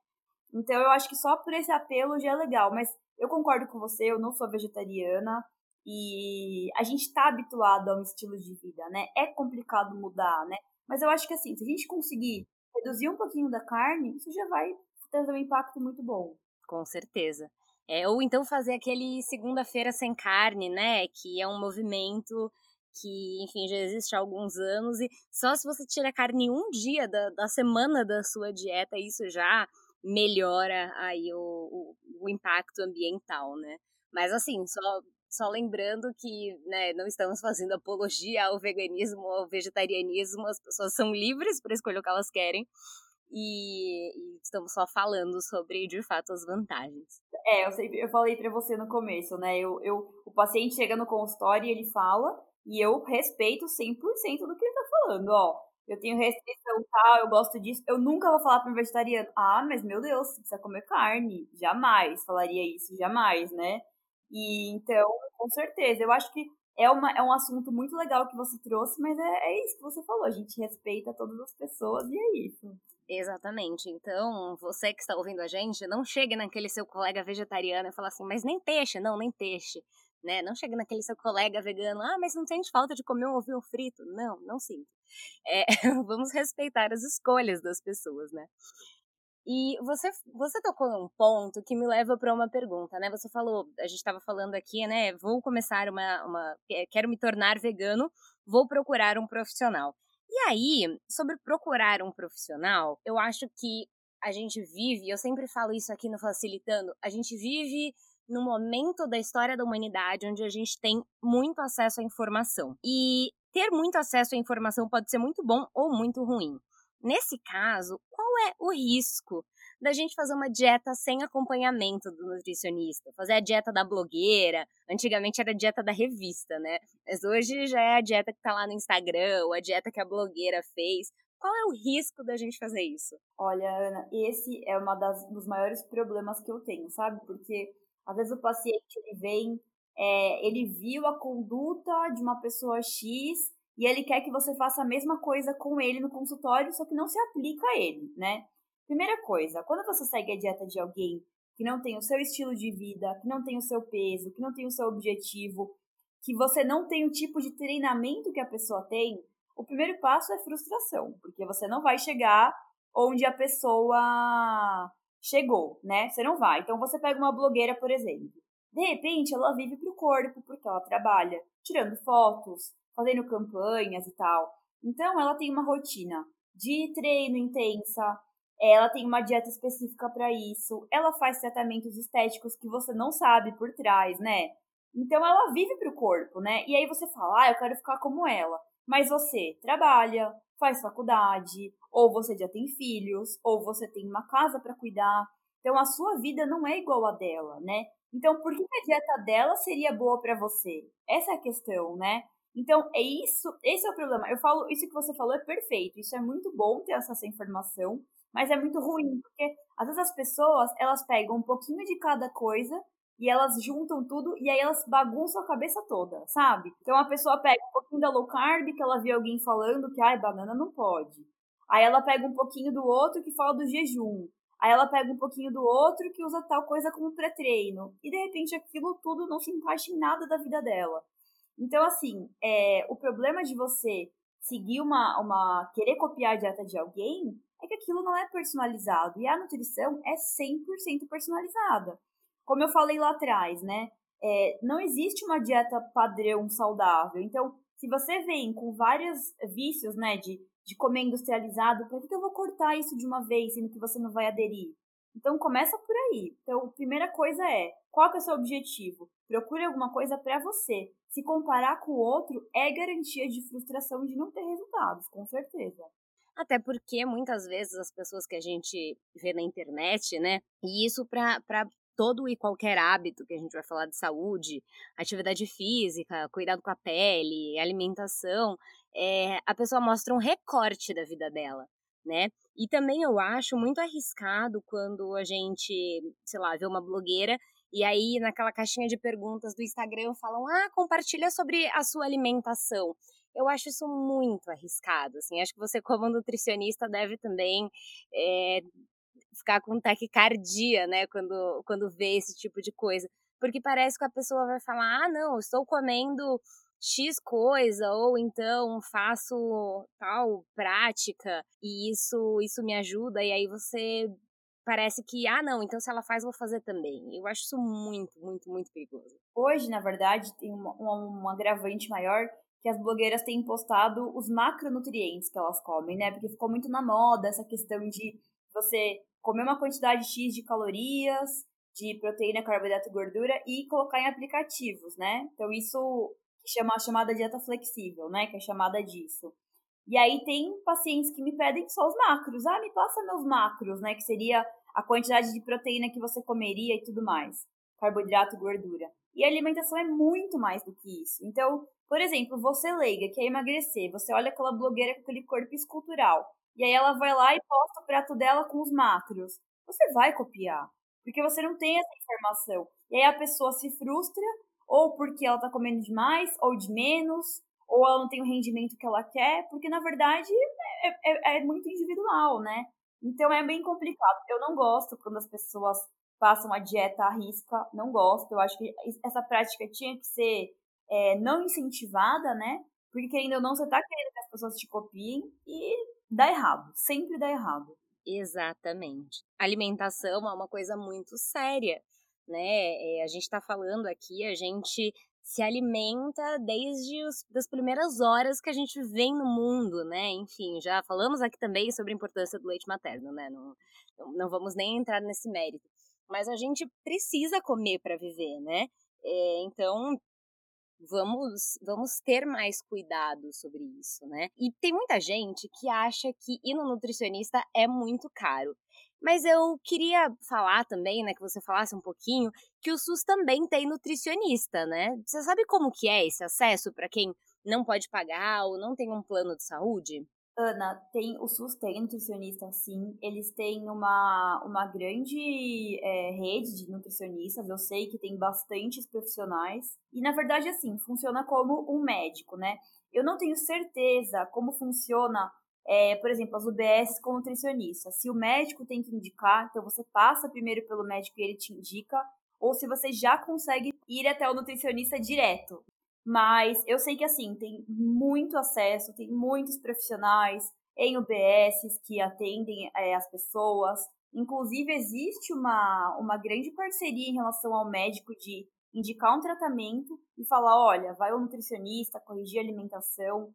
Então eu acho que só por esse apelo já é legal, mas eu concordo com você, eu não sou vegetariana e a gente está habituado a um estilo de vida, né? É complicado mudar, né? Mas eu acho que assim, se a gente conseguir reduzir um pouquinho da carne, isso já vai ter um impacto muito bom. Com certeza. É, ou então fazer aquele segunda-feira sem carne, né? Que é um movimento que, enfim, já existe há alguns anos. E só se você tira carne um dia da, da semana da sua dieta, isso já melhora aí o, o, o impacto ambiental, né? Mas assim, só só lembrando que né, não estamos fazendo apologia ao veganismo ou ao vegetarianismo, as pessoas são livres para escolher o que elas querem. E, e, estamos só falando sobre, de fato, as vantagens. É, eu, sempre, eu falei para você no começo, né? Eu, eu, o paciente chega no consultório e ele fala, e eu respeito 100% do que ele tá falando, ó. Eu tenho restrição tal, eu gosto disso. Eu nunca vou falar para um vegetariano, ah, mas meu Deus, você precisa comer carne. Jamais falaria isso, jamais, né? E então, com certeza, eu acho que é, uma, é um assunto muito legal que você trouxe, mas é, é isso que você falou, a gente respeita todas as pessoas e é isso. Exatamente. Então, você que está ouvindo a gente, não chegue naquele seu colega vegetariano e fala assim, mas nem peixe, não, nem peixe. Né? Não chegue naquele seu colega vegano, ah, mas não sente falta de comer um ovinho frito? Não, não sinto. É, vamos respeitar as escolhas das pessoas, né? E você, você tocou num ponto que me leva para uma pergunta, né? Você falou, a gente estava falando aqui, né? Vou começar uma, uma. Quero me tornar vegano, vou procurar um profissional. E aí, sobre procurar um profissional, eu acho que a gente vive, eu sempre falo isso aqui no Facilitando, a gente vive num momento da história da humanidade onde a gente tem muito acesso à informação. E ter muito acesso à informação pode ser muito bom ou muito ruim. Nesse caso, qual é o risco da gente fazer uma dieta sem acompanhamento do nutricionista? Fazer a dieta da blogueira, antigamente era a dieta da revista, né? Mas hoje já é a dieta que tá lá no Instagram, ou a dieta que a blogueira fez. Qual é o risco da gente fazer isso? Olha, Ana, esse é um dos maiores problemas que eu tenho, sabe? Porque às vezes o paciente ele vem, é, ele viu a conduta de uma pessoa X e ele quer que você faça a mesma coisa com ele no consultório, só que não se aplica a ele, né? Primeira coisa, quando você segue a dieta de alguém que não tem o seu estilo de vida, que não tem o seu peso, que não tem o seu objetivo, que você não tem o tipo de treinamento que a pessoa tem, o primeiro passo é frustração, porque você não vai chegar onde a pessoa chegou, né? Você não vai. Então você pega uma blogueira, por exemplo. De repente, ela vive pro corpo, porque ela trabalha tirando fotos, fazendo campanhas e tal. Então, ela tem uma rotina de treino intensa, ela tem uma dieta específica para isso, ela faz tratamentos estéticos que você não sabe por trás, né? Então, ela vive pro corpo, né? E aí você fala, ah, eu quero ficar como ela. Mas você trabalha, faz faculdade, ou você já tem filhos, ou você tem uma casa para cuidar. Então, a sua vida não é igual a dela, né? Então, por que a dieta dela seria boa para você? Essa é a questão, né? Então, é isso, esse é o problema. Eu falo, isso que você falou é perfeito. Isso é muito bom ter essa, informação, mas é muito ruim, porque às vezes as pessoas, elas pegam um pouquinho de cada coisa e elas juntam tudo e aí elas bagunçam a cabeça toda, sabe? Então a pessoa pega um pouquinho da low carb que ela viu alguém falando que ai, banana não pode. Aí ela pega um pouquinho do outro que fala do jejum. Aí ela pega um pouquinho do outro que usa tal coisa como pré-treino. E de repente aquilo tudo não se encaixa em nada da vida dela. Então, assim, é, o problema de você seguir uma, uma. querer copiar a dieta de alguém é que aquilo não é personalizado. E a nutrição é 100% personalizada. Como eu falei lá atrás, né? é, não existe uma dieta padrão saudável. Então, se você vem com vários vícios, né, de, de comer industrializado, por que, que eu vou cortar isso de uma vez, sendo que você não vai aderir? Então, começa por aí. Então, primeira coisa é, qual é o seu objetivo? Procure alguma coisa para você. Se comparar com o outro, é garantia de frustração de não ter resultados, com certeza. Até porque muitas vezes as pessoas que a gente vê na internet, né? E isso para todo e qualquer hábito que a gente vai falar de saúde, atividade física, cuidado com a pele, alimentação, é, a pessoa mostra um recorte da vida dela, né? E também eu acho muito arriscado quando a gente, sei lá, vê uma blogueira e aí naquela caixinha de perguntas do Instagram falam: "Ah, compartilha sobre a sua alimentação". Eu acho isso muito arriscado, assim. Acho que você como nutricionista deve também é, ficar com taquicardia, né, quando, quando vê esse tipo de coisa. Porque parece que a pessoa vai falar, ah, não, estou comendo X coisa, ou então faço tal prática, e isso, isso me ajuda, e aí você parece que, ah, não, então se ela faz, vou fazer também. Eu acho isso muito, muito, muito perigoso. Hoje, na verdade, tem uma, um agravante maior que as blogueiras têm postado os macronutrientes que elas comem, né? Porque ficou muito na moda essa questão de você comer uma quantidade X de calorias, de proteína, carboidrato e gordura e colocar em aplicativos, né? Então isso chama chamada dieta flexível, né? Que é chamada disso. E aí tem pacientes que me pedem só os macros. Ah, me passa meus macros, né? Que seria a quantidade de proteína que você comeria e tudo mais. Carboidrato gordura. E a alimentação é muito mais do que isso. Então, por exemplo, você leiga, quer emagrecer, você olha aquela blogueira com aquele corpo escultural. E aí ela vai lá e posta o prato dela com os macros. Você vai copiar, porque você não tem essa informação. E aí a pessoa se frustra, ou porque ela tá comendo demais, ou de menos, ou ela não tem o rendimento que ela quer, porque na verdade é, é, é muito individual, né? Então é bem complicado. Eu não gosto quando as pessoas passam a dieta à risca, não gosto. Eu acho que essa prática tinha que ser é, não incentivada, né? Porque querendo ou não, você tá querendo que as pessoas te copiem e dá errado, sempre dá errado. Exatamente. Alimentação é uma coisa muito séria, né? É, a gente está falando aqui, a gente se alimenta desde as das primeiras horas que a gente vem no mundo, né? Enfim, já falamos aqui também sobre a importância do leite materno, né? Não, não vamos nem entrar nesse mérito. Mas a gente precisa comer para viver, né? É, então, vamos vamos ter mais cuidado sobre isso, né? E tem muita gente que acha que ir no nutricionista é muito caro. Mas eu queria falar também, né, que você falasse um pouquinho, que o SUS também tem nutricionista, né? Você sabe como que é esse acesso para quem não pode pagar ou não tem um plano de saúde? Ana, tem, o SUS tem nutricionista, sim. Eles têm uma, uma grande é, rede de nutricionistas. Eu sei que tem bastantes profissionais. E, na verdade, assim, funciona como um médico, né? Eu não tenho certeza como funciona, é, por exemplo, as UBS com nutricionista. Se o médico tem que indicar, então você passa primeiro pelo médico e ele te indica, ou se você já consegue ir até o nutricionista direto. Mas eu sei que assim, tem muito acesso, tem muitos profissionais em UBSs que atendem é, as pessoas. Inclusive, existe uma, uma grande parceria em relação ao médico de indicar um tratamento e falar: olha, vai ao nutricionista, corrigir a alimentação.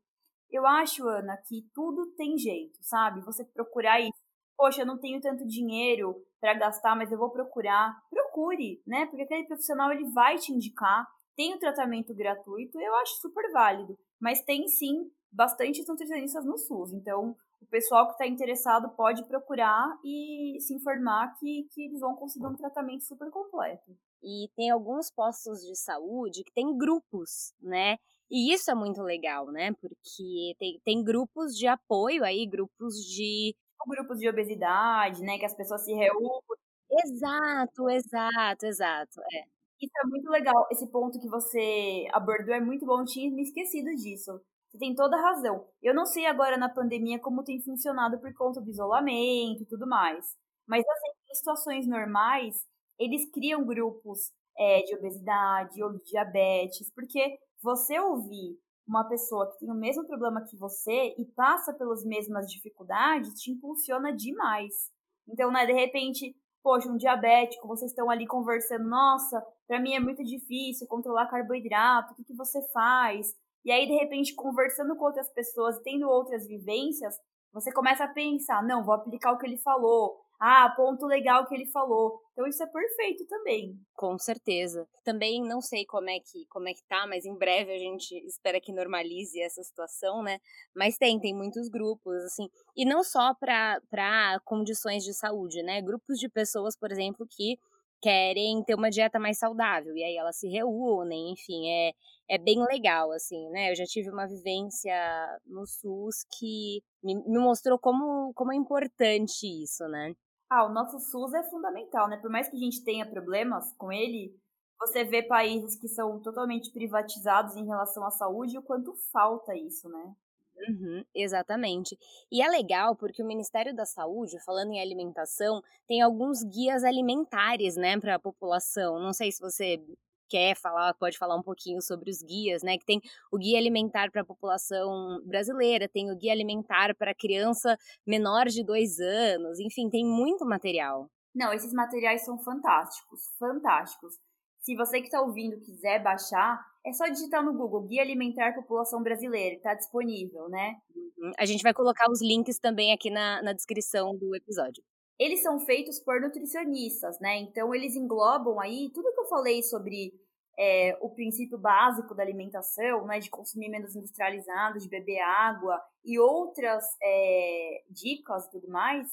Eu acho, Ana, que tudo tem jeito, sabe? Você procurar isso. Poxa, eu não tenho tanto dinheiro para gastar, mas eu vou procurar. Procure, né? Porque aquele profissional ele vai te indicar tem o tratamento gratuito, eu acho super válido. Mas tem sim bastante nutricionistas no SUS. Então, o pessoal que está interessado pode procurar e se informar que, que eles vão conseguir um tratamento super completo. E tem alguns postos de saúde que tem grupos, né? E isso é muito legal, né? Porque tem, tem grupos de apoio aí, grupos de. Grupos de obesidade, né? Que as pessoas se reúnem. Exato, exato, exato. É. Isso é muito legal. Esse ponto que você abordou é muito bom. Eu tinha me esquecido disso. Você tem toda a razão. Eu não sei agora na pandemia como tem funcionado por conta do isolamento e tudo mais. Mas assim, em situações normais, eles criam grupos é, de obesidade ou de diabetes, porque você ouvir uma pessoa que tem o mesmo problema que você e passa pelas mesmas dificuldades te impulsiona demais. Então, né, de repente, poxa, um diabético, vocês estão ali conversando, nossa, para mim é muito difícil controlar carboidrato, o que, que você faz? E aí, de repente, conversando com outras pessoas, tendo outras vivências, você começa a pensar, não, vou aplicar o que ele falou. Ah, ponto legal que ele falou. Então isso é perfeito também. Com certeza. Também não sei como é que como é que tá, mas em breve a gente espera que normalize essa situação, né? Mas tem, tem muitos grupos assim, e não só para condições de saúde, né? Grupos de pessoas, por exemplo, que querem ter uma dieta mais saudável e aí elas se reúnem, enfim, é é bem legal assim, né? Eu já tive uma vivência no SUS que me, me mostrou como como é importante isso, né? Ah, o nosso SUS é fundamental, né? Por mais que a gente tenha problemas com ele, você vê países que são totalmente privatizados em relação à saúde e o quanto falta isso, né? Uhum, exatamente. E é legal porque o Ministério da Saúde, falando em alimentação, tem alguns guias alimentares, né, para a população. Não sei se você quer falar, pode falar um pouquinho sobre os guias, né? Que tem o guia alimentar para a população brasileira, tem o guia alimentar para criança menor de dois anos, enfim, tem muito material. Não, esses materiais são fantásticos, fantásticos. Se você que está ouvindo quiser baixar, é só digitar no Google Guia Alimentar População Brasileira, está disponível, né? Uhum. A gente vai colocar os links também aqui na, na descrição do episódio. Eles são feitos por nutricionistas, né? Então eles englobam aí tudo que eu falei sobre é, o princípio básico da alimentação, né? De consumir menos industrializado, de beber água e outras é, dicas e tudo mais.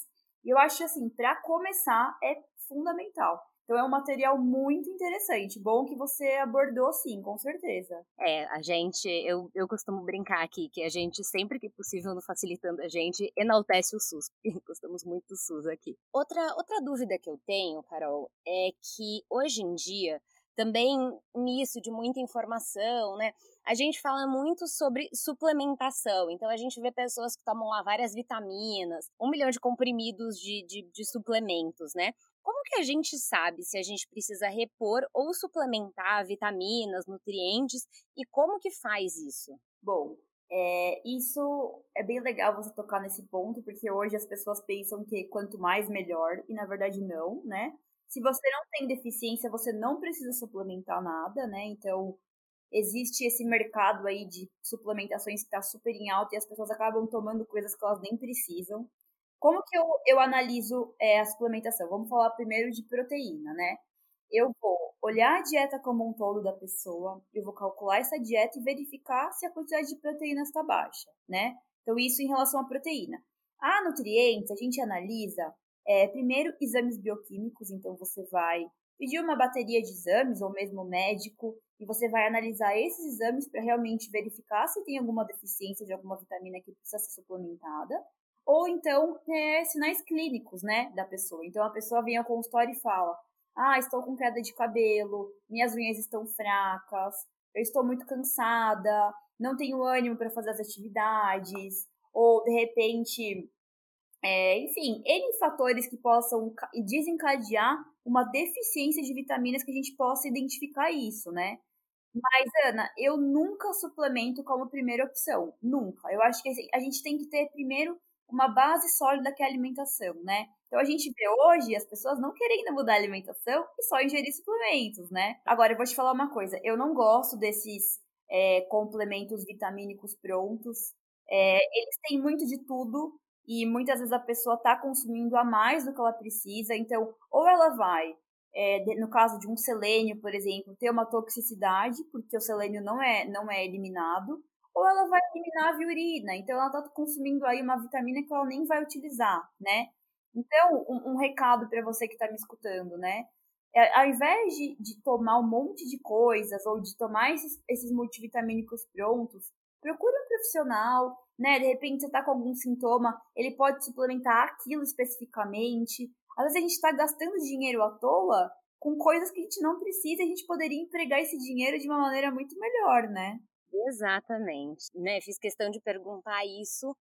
E eu acho assim, para começar é fundamental. Então é um material muito interessante. Bom que você abordou sim, com certeza. É, a gente, eu, eu costumo brincar aqui que a gente, sempre que possível, no Facilitando a gente, enaltece o SUS. Gostamos muito do SUS aqui. Outra, outra dúvida que eu tenho, Carol, é que hoje em dia, também nisso de muita informação, né? A gente fala muito sobre suplementação. Então, a gente vê pessoas que tomam lá várias vitaminas, um milhão de comprimidos de, de, de suplementos, né? Como que a gente sabe se a gente precisa repor ou suplementar vitaminas, nutrientes e como que faz isso? Bom, é, isso é bem legal você tocar nesse ponto, porque hoje as pessoas pensam que quanto mais melhor, e na verdade não, né? Se você não tem deficiência, você não precisa suplementar nada, né? Então, existe esse mercado aí de suplementações que está super em alta e as pessoas acabam tomando coisas que elas nem precisam. Como que eu, eu analiso é, a suplementação? Vamos falar primeiro de proteína, né? Eu vou olhar a dieta como um todo da pessoa, eu vou calcular essa dieta e verificar se a quantidade de proteínas está baixa, né? Então, isso em relação à proteína. A nutrientes, a gente analisa é, primeiro exames bioquímicos, então você vai pedir uma bateria de exames, ou mesmo médico, e você vai analisar esses exames para realmente verificar se tem alguma deficiência de alguma vitamina que precisa ser suplementada ou então é, sinais clínicos, né, da pessoa. Então a pessoa vem ao consultório e fala: "Ah, estou com queda de cabelo, minhas unhas estão fracas, eu estou muito cansada, não tenho ânimo para fazer as atividades", ou de repente, é, enfim, N fatores que possam desencadear uma deficiência de vitaminas que a gente possa identificar isso, né? Mas, Ana, eu nunca suplemento como primeira opção. Nunca. Eu acho que assim, a gente tem que ter primeiro uma base sólida que é a alimentação, né? Então a gente vê hoje as pessoas não querendo mudar a alimentação e só ingerir suplementos, né? Agora eu vou te falar uma coisa, eu não gosto desses é, complementos vitamínicos prontos. É, eles têm muito de tudo e muitas vezes a pessoa está consumindo a mais do que ela precisa, então ou ela vai é, no caso de um selênio, por exemplo, ter uma toxicidade, porque o selênio não é, não é eliminado, ou ela vai eliminar a viurina, então ela está consumindo aí uma vitamina que ela nem vai utilizar, né? Então, um, um recado para você que está me escutando, né? É, ao invés de, de tomar um monte de coisas ou de tomar esses, esses multivitamínicos prontos, procure um profissional, né? De repente você está com algum sintoma, ele pode suplementar aquilo especificamente. Às vezes a gente está gastando dinheiro à toa com coisas que a gente não precisa, a gente poderia empregar esse dinheiro de uma maneira muito melhor, né? Exatamente, né? Fiz questão de perguntar isso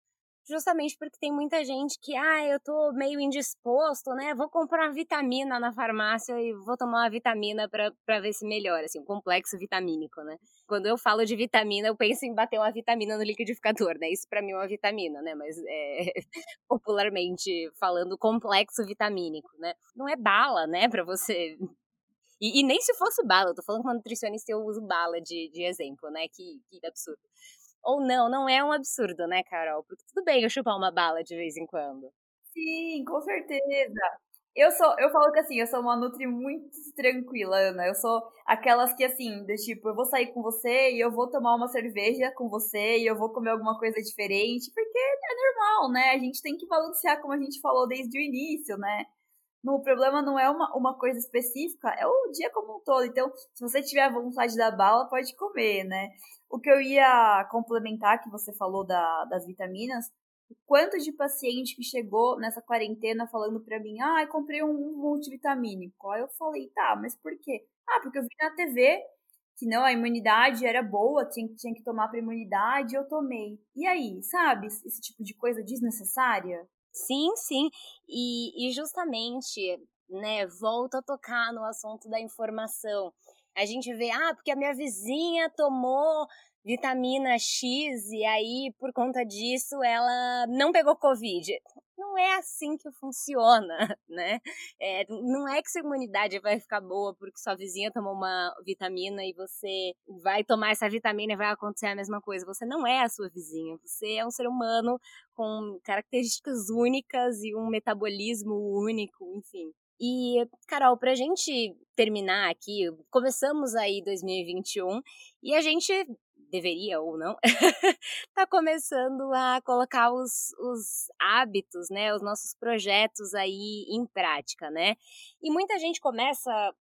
justamente porque tem muita gente que, ah, eu tô meio indisposto, né? Vou comprar uma vitamina na farmácia e vou tomar uma vitamina para ver se melhora, assim, um complexo vitamínico, né? Quando eu falo de vitamina, eu penso em bater uma vitamina no liquidificador, né? Isso para mim é uma vitamina, né? Mas é, popularmente falando, complexo vitamínico, né? Não é bala, né, para você E, e, nem se fosse bala, eu tô falando com uma nutricionista eu uso bala de, de exemplo, né? Que, que absurdo. Ou não, não é um absurdo, né, Carol? Porque tudo bem eu chupar uma bala de vez em quando. Sim, com certeza. Eu sou, eu falo que assim, eu sou uma nutri muito tranquila, Ana. Eu sou aquelas que assim, de tipo, eu vou sair com você e eu vou tomar uma cerveja com você e eu vou comer alguma coisa diferente, porque é normal, né? A gente tem que balancear como a gente falou desde o início, né? O problema não é uma, uma coisa específica, é o dia como um todo. Então, se você tiver vontade da bala, pode comer, né? O que eu ia complementar que você falou da, das vitaminas, quanto de paciente que chegou nessa quarentena falando pra mim, ah, comprei um multivitamínico. Aí eu falei, tá, mas por quê? Ah, porque eu vi na TV que não, a imunidade era boa, tinha, tinha que tomar pra imunidade, eu tomei. E aí, sabe, esse tipo de coisa desnecessária? Sim, sim. E, e justamente, né, volta a tocar no assunto da informação. A gente vê, ah, porque a minha vizinha tomou vitamina X e aí, por conta disso, ela não pegou Covid. Não é assim que funciona, né? É, não é que sua imunidade vai ficar boa porque sua vizinha tomou uma vitamina e você vai tomar essa vitamina e vai acontecer a mesma coisa. Você não é a sua vizinha. Você é um ser humano com características únicas e um metabolismo único, enfim. E, Carol, pra gente terminar aqui, começamos aí 2021 e a gente deveria ou não, tá começando a colocar os, os hábitos, né, os nossos projetos aí em prática, né? E muita gente começa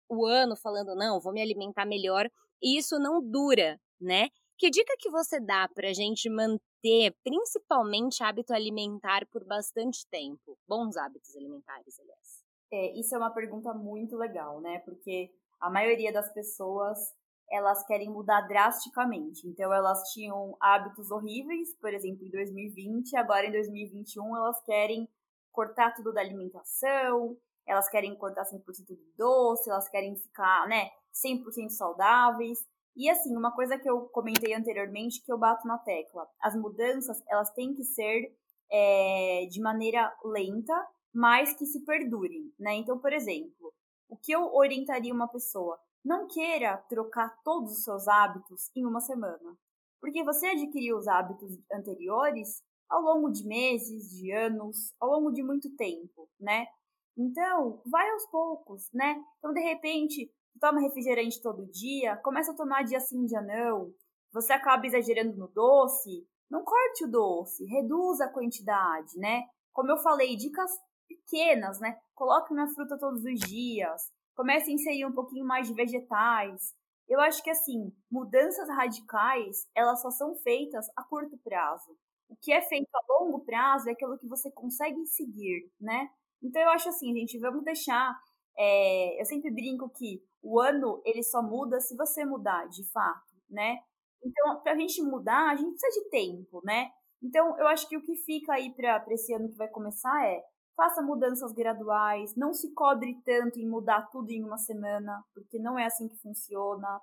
o ano falando, não, vou me alimentar melhor, e isso não dura, né? Que dica que você dá pra gente manter, principalmente hábito alimentar por bastante tempo? Bons hábitos alimentares, aliás. É, isso é uma pergunta muito legal, né? Porque a maioria das pessoas elas querem mudar drasticamente. Então, elas tinham hábitos horríveis, por exemplo, em 2020, agora em 2021 elas querem cortar tudo da alimentação, elas querem cortar 100% de doce, elas querem ficar, né, 100% saudáveis. E assim, uma coisa que eu comentei anteriormente, que eu bato na tecla, as mudanças, elas têm que ser é, de maneira lenta, mas que se perdurem, né? Então, por exemplo, o que eu orientaria uma pessoa? Não queira trocar todos os seus hábitos em uma semana, porque você adquiriu os hábitos anteriores ao longo de meses, de anos, ao longo de muito tempo, né? Então, vai aos poucos, né? Então, de repente, toma refrigerante todo dia, começa a tomar dia sim, dia não, você acaba exagerando no doce, não corte o doce, reduza a quantidade, né? Como eu falei, dicas pequenas, né? Coloque uma fruta todos os dias, comece a inserir um pouquinho mais de vegetais. Eu acho que assim, mudanças radicais, elas só são feitas a curto prazo. O que é feito a longo prazo é aquilo que você consegue seguir, né? Então eu acho assim, gente, vamos deixar. É, eu sempre brinco que o ano ele só muda se você mudar, de fato, né? Então, para a gente mudar, a gente precisa de tempo, né? Então, eu acho que o que fica aí para esse ano que vai começar é faça mudanças graduais, não se cobre tanto em mudar tudo em uma semana, porque não é assim que funciona.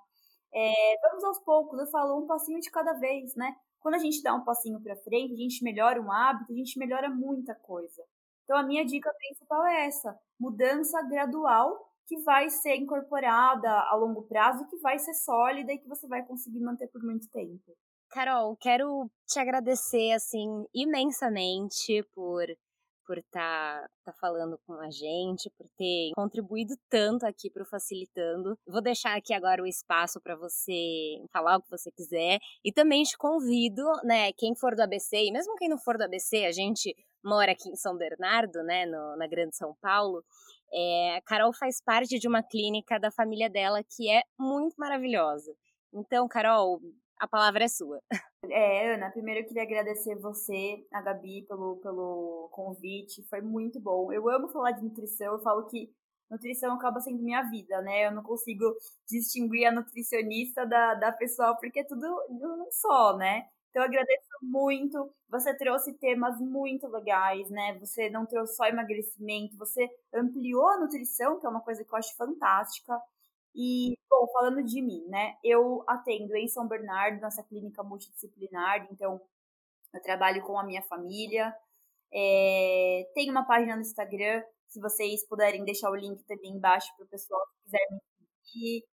É, vamos aos poucos, eu falo um passinho de cada vez, né? Quando a gente dá um passinho para frente, a gente melhora um hábito, a gente melhora muita coisa. Então a minha dica principal é essa: mudança gradual que vai ser incorporada a longo prazo, que vai ser sólida e que você vai conseguir manter por muito tempo. Carol, quero te agradecer assim imensamente por por estar tá, tá falando com a gente, por ter contribuído tanto aqui para o Facilitando. Vou deixar aqui agora o espaço para você falar o que você quiser e também te convido, né, quem for do ABC e mesmo quem não for do ABC, a gente mora aqui em São Bernardo, né, no, na Grande São Paulo. É, a Carol faz parte de uma clínica da família dela que é muito maravilhosa. Então, Carol, a palavra é sua. É, Ana, primeiro eu queria agradecer você, a Gabi, pelo, pelo convite. Foi muito bom. Eu amo falar de nutrição. Eu falo que nutrição acaba sendo minha vida, né? Eu não consigo distinguir a nutricionista da, da pessoa, porque é tudo um só, né? Então eu agradeço muito. Você trouxe temas muito legais, né? Você não trouxe só emagrecimento, você ampliou a nutrição, que é uma coisa que eu acho fantástica. E, bom, falando de mim, né? Eu atendo em São Bernardo, nossa clínica multidisciplinar, então eu trabalho com a minha família. É, tem uma página no Instagram, se vocês puderem deixar o link também embaixo para o pessoal que quiser me que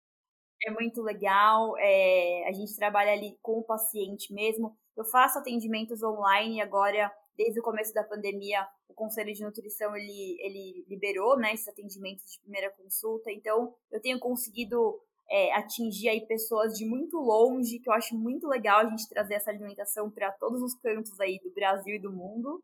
é muito legal. É, a gente trabalha ali com o paciente mesmo. Eu faço atendimentos online agora, desde o começo da pandemia, o Conselho de Nutrição ele, ele liberou né, esses atendimentos de primeira consulta. Então, eu tenho conseguido é, atingir aí pessoas de muito longe, que eu acho muito legal a gente trazer essa alimentação para todos os cantos aí do Brasil e do mundo.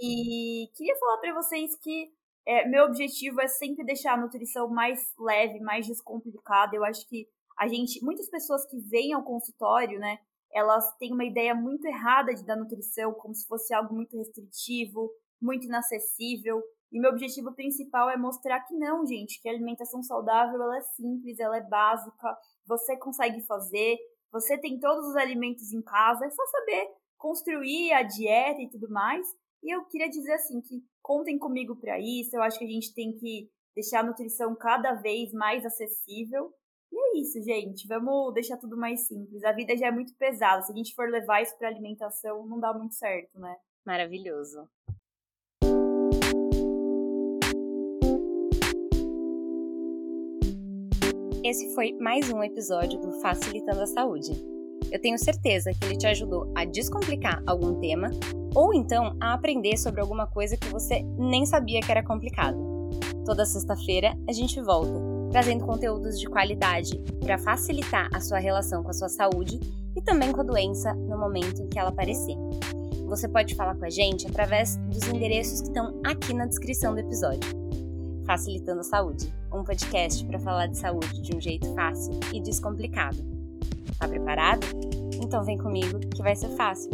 E queria falar para vocês que é, meu objetivo é sempre deixar a nutrição mais leve, mais descomplicada. Eu acho que a gente, muitas pessoas que vêm ao consultório, né, elas têm uma ideia muito errada de, da nutrição, como se fosse algo muito restritivo, muito inacessível. E meu objetivo principal é mostrar que não, gente, que a alimentação saudável ela é simples, ela é básica, você consegue fazer, você tem todos os alimentos em casa, é só saber construir a dieta e tudo mais. E eu queria dizer assim que contem comigo para isso. Eu acho que a gente tem que deixar a nutrição cada vez mais acessível. E é isso, gente. Vamos deixar tudo mais simples. A vida já é muito pesada. Se a gente for levar isso para alimentação, não dá muito certo, né? Maravilhoso. Esse foi mais um episódio do Facilitando a Saúde. Eu tenho certeza que ele te ajudou a descomplicar algum tema ou então a aprender sobre alguma coisa que você nem sabia que era complicado. Toda sexta-feira a gente volta, trazendo conteúdos de qualidade para facilitar a sua relação com a sua saúde e também com a doença no momento em que ela aparecer. Você pode falar com a gente através dos endereços que estão aqui na descrição do episódio. Facilitando a Saúde, um podcast para falar de saúde de um jeito fácil e descomplicado. Tá preparado? Então vem comigo que vai ser fácil.